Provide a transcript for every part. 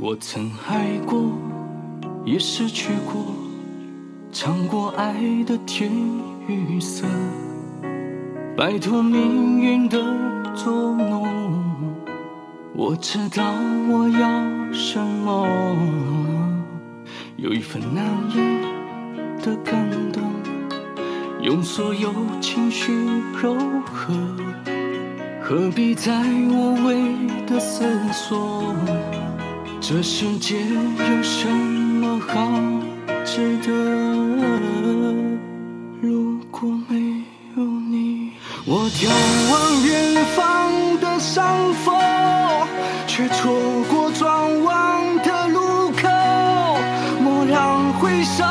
我曾爱过，也失去过，尝过爱的甜与涩，摆脱命运的捉弄。我知道我要什么，有一份难言的感动，用所有情绪柔和。何必在无谓的思索？这世界有什么好值得？如果没有你，我眺望远方的山峰，却错过转弯的路口。蓦然回首，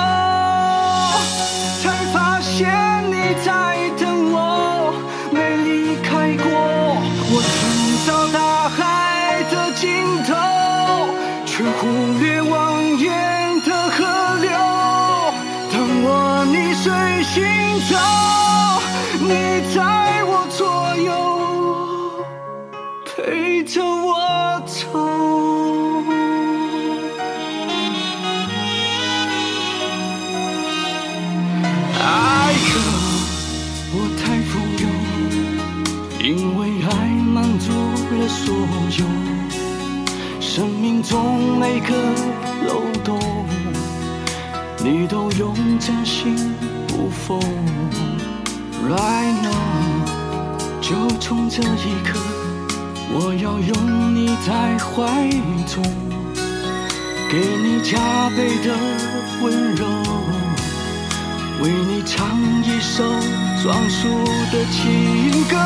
水行走，你在我左右，陪着我走。爱可我太富有，因为爱满足了所有，生命中每个漏洞，你都用真心补缝。Right now，就从这一刻，我要拥你在怀中，给你加倍的温柔。为你唱一首专属的情歌，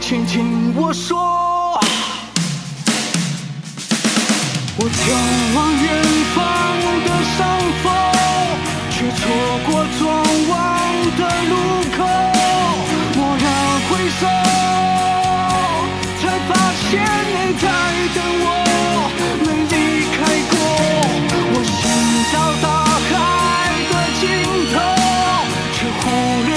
请听我说。我眺望远方天你在等我没离开过我寻找大海的尽头却忽略